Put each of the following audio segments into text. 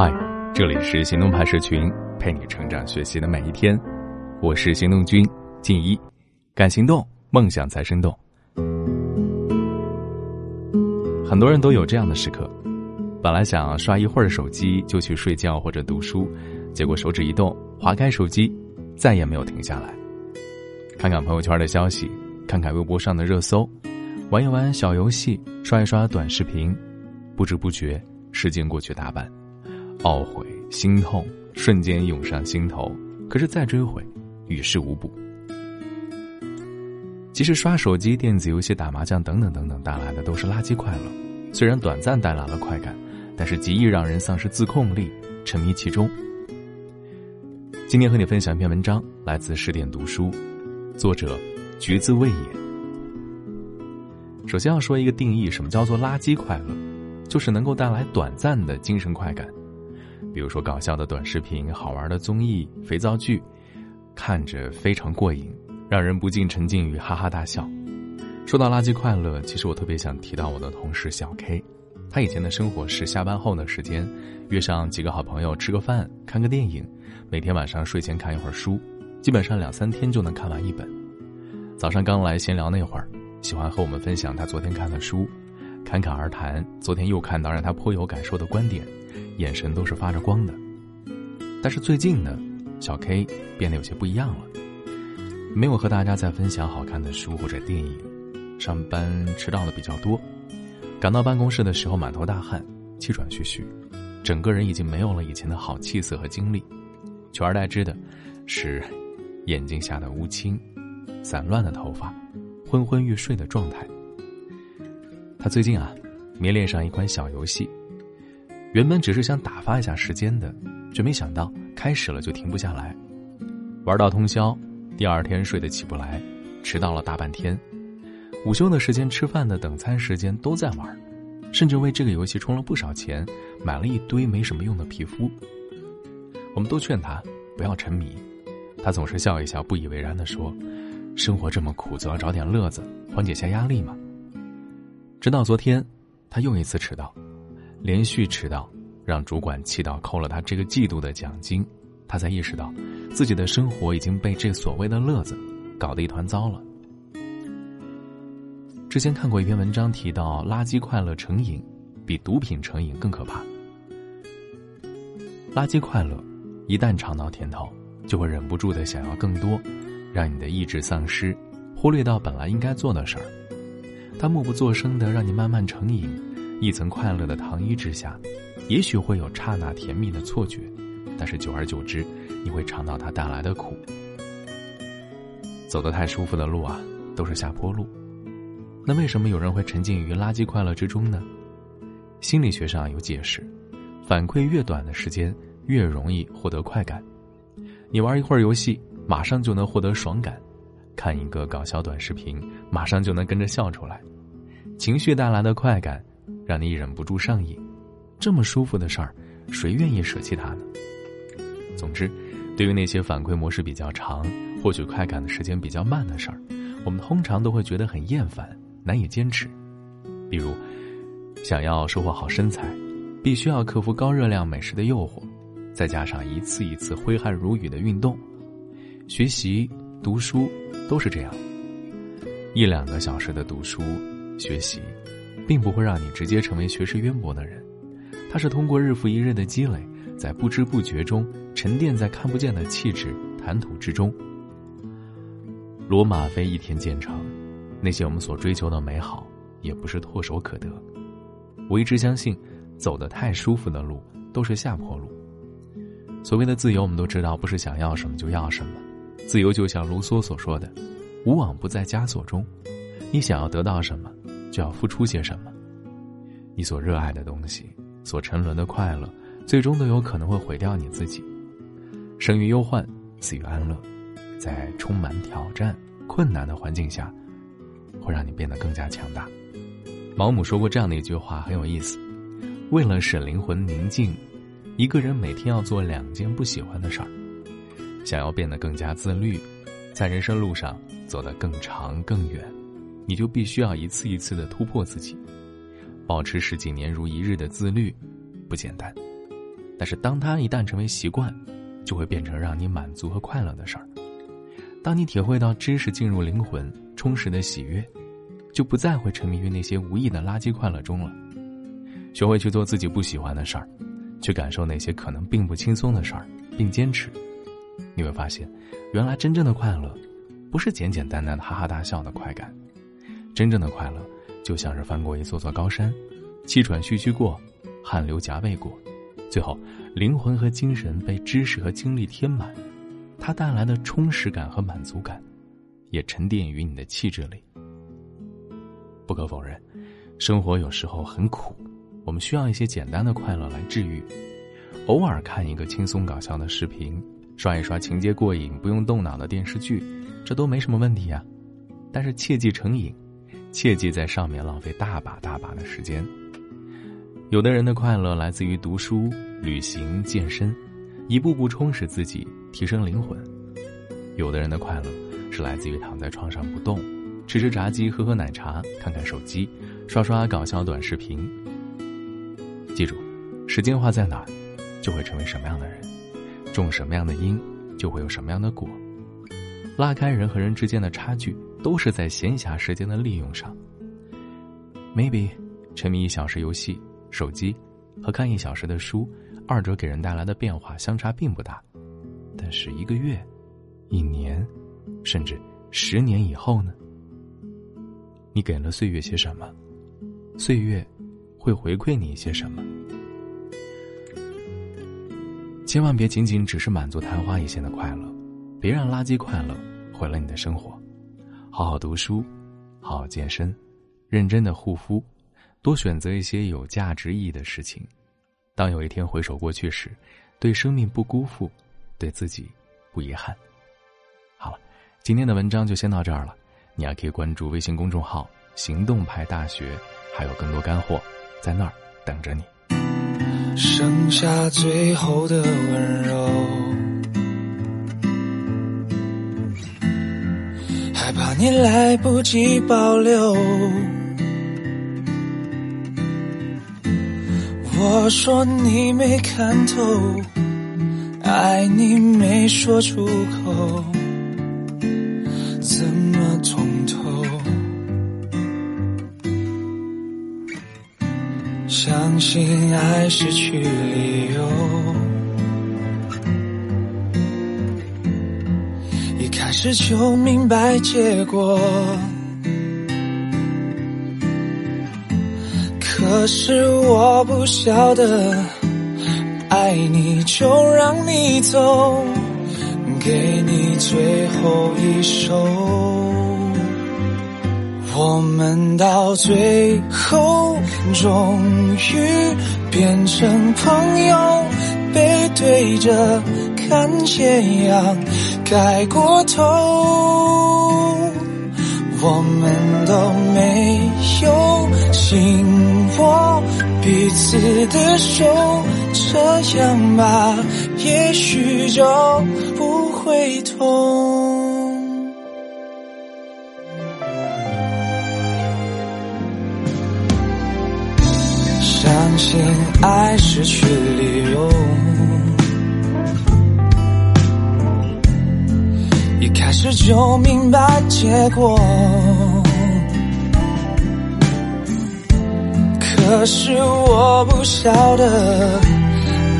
嗨，这里是行动派社群，陪你成长学习的每一天。我是行动君静一，敢行动，梦想才生动。很多人都有这样的时刻，本来想刷一会儿手机就去睡觉或者读书，结果手指一动，划开手机，再也没有停下来。看看朋友圈的消息，看看微博上的热搜，玩一玩小游戏，刷一刷短视频，不知不觉时间过去大半。懊悔、心痛，瞬间涌上心头。可是再追悔，于事无补。其实刷手机、电子游戏、打麻将等等等等带来的都是垃圾快乐，虽然短暂带来了快感，但是极易让人丧失自控力，沉迷其中。今天和你分享一篇文章，来自十点读书，作者橘子味也。首先要说一个定义，什么叫做垃圾快乐？就是能够带来短暂的精神快感。比如说搞笑的短视频、好玩的综艺、肥皂剧，看着非常过瘾，让人不禁沉浸于哈哈大笑。说到垃圾快乐，其实我特别想提到我的同事小 K，他以前的生活是下班后的时间，约上几个好朋友吃个饭、看个电影，每天晚上睡前看一会儿书，基本上两三天就能看完一本。早上刚来闲聊那会儿，喜欢和我们分享他昨天看的书，侃侃而谈昨天又看到让他颇有感受的观点。眼神都是发着光的，但是最近呢，小 K 变得有些不一样了，没有和大家在分享好看的书或者电影，上班迟到的比较多，赶到办公室的时候满头大汗，气喘吁吁，整个人已经没有了以前的好气色和精力，取而代之的是眼睛下的乌青、散乱的头发、昏昏欲睡的状态。最近啊，迷恋上一款小游戏。原本只是想打发一下时间的，却没想到开始了就停不下来，玩到通宵，第二天睡得起不来，迟到了大半天，午休的时间、吃饭的等餐时间都在玩，甚至为这个游戏充了不少钱，买了一堆没什么用的皮肤。我们都劝他不要沉迷，他总是笑一笑，不以为然地说：“生活这么苦，总要找点乐子，缓解下压力嘛。”直到昨天，他又一次迟到。连续迟到，让主管气到扣了他这个季度的奖金，他才意识到，自己的生活已经被这所谓的乐子搞得一团糟了。之前看过一篇文章，提到垃圾快乐成瘾，比毒品成瘾更可怕。垃圾快乐，一旦尝到甜头，就会忍不住的想要更多，让你的意志丧失，忽略到本来应该做的事儿。他默不作声的让你慢慢成瘾。一层快乐的糖衣之下，也许会有刹那甜蜜的错觉，但是久而久之，你会尝到它带来的苦。走得太舒服的路啊，都是下坡路。那为什么有人会沉浸于垃圾快乐之中呢？心理学上有解释：反馈越短的时间，越容易获得快感。你玩一会儿游戏，马上就能获得爽感；看一个搞笑短视频，马上就能跟着笑出来。情绪带来的快感。让你忍不住上瘾，这么舒服的事儿，谁愿意舍弃它呢？总之，对于那些反馈模式比较长、获取快感的时间比较慢的事儿，我们通常都会觉得很厌烦，难以坚持。比如，想要收获好身材，必须要克服高热量美食的诱惑，再加上一次一次挥汗如雨的运动，学习、读书都是这样，一两个小时的读书、学习。并不会让你直接成为学识渊博的人，它是通过日复一日的积累，在不知不觉中沉淀在看不见的气质谈吐之中。罗马非一天建成，那些我们所追求的美好，也不是唾手可得。我一直相信，走得太舒服的路都是下坡路。所谓的自由，我们都知道，不是想要什么就要什么。自由就像卢梭所说的：“无往不在枷锁中。”你想要得到什么？就要付出些什么？你所热爱的东西，所沉沦的快乐，最终都有可能会毁掉你自己。生于忧患，死于安乐，在充满挑战、困难的环境下，会让你变得更加强大。毛姆说过这样的一句话，很有意思：为了使灵魂宁静，一个人每天要做两件不喜欢的事儿。想要变得更加自律，在人生路上走得更长更远。你就必须要一次一次的突破自己，保持十几年如一日的自律，不简单。但是当它一旦成为习惯，就会变成让你满足和快乐的事儿。当你体会到知识进入灵魂、充实的喜悦，就不再会沉迷于那些无意的垃圾快乐中了。学会去做自己不喜欢的事儿，去感受那些可能并不轻松的事儿，并坚持，你会发现，原来真正的快乐，不是简简单单的哈哈大笑的快感，真正的快乐，就像是翻过一座座高山，气喘吁吁过，汗流浃背过，最后灵魂和精神被知识和经历填满，它带来的充实感和满足感，也沉淀于你的气质里。不可否认，生活有时候很苦。我们需要一些简单的快乐来治愈，偶尔看一个轻松搞笑的视频，刷一刷情节过瘾、不用动脑的电视剧，这都没什么问题呀。但是切忌成瘾，切忌在上面浪费大把大把的时间。有的人的快乐来自于读书、旅行、健身，一步步充实自己，提升灵魂；有的人的快乐是来自于躺在床上不动，吃吃炸鸡、喝喝奶茶、看看手机、刷刷搞笑短视频。记住，时间花在哪，就会成为什么样的人；种什么样的因，就会有什么样的果。拉开人和人之间的差距，都是在闲暇时间的利用上。Maybe，沉迷一小时游戏、手机，和看一小时的书，二者给人带来的变化相差并不大。但是一个月、一年，甚至十年以后呢？你给了岁月些什么？岁月。会回馈你一些什么？千万别仅仅只是满足昙花一现的快乐，别让垃圾快乐毁了你的生活。好好读书，好好健身，认真的护肤，多选择一些有价值意义的事情。当有一天回首过去时，对生命不辜负，对自己不遗憾。好了，今天的文章就先到这儿了。你还可以关注微信公众号“行动派大学”，还有更多干货。在那儿等着你。剩下最后的温柔，害怕你来不及保留。我说你没看透，爱你没说出口，相信爱失去理由，一开始就明白结果。可是我不晓得，爱你就让你走，给你最后一首。我们到最后终于变成朋友，背对着看斜阳盖过头，我们都没有紧握彼此的手，这样吧，也许就不会痛。爱失去理由，一开始就明白结果。可是我不晓得，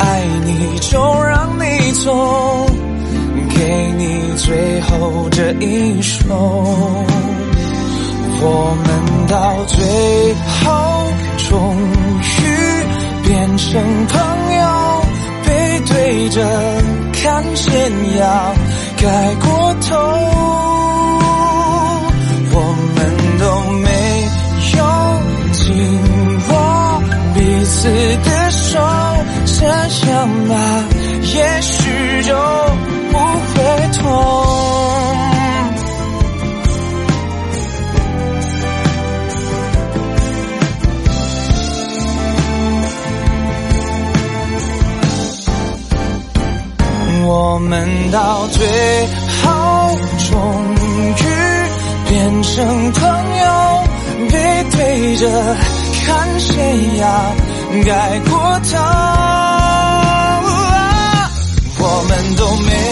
爱你就让你走，给你最后这一首。我们到最后终。变成朋友，背对着看斜阳盖过头，我们都没有紧握彼此的手，这样吧，也许就不会痛。我们到最后终于变成朋友背对着看谁呀改过头我们都没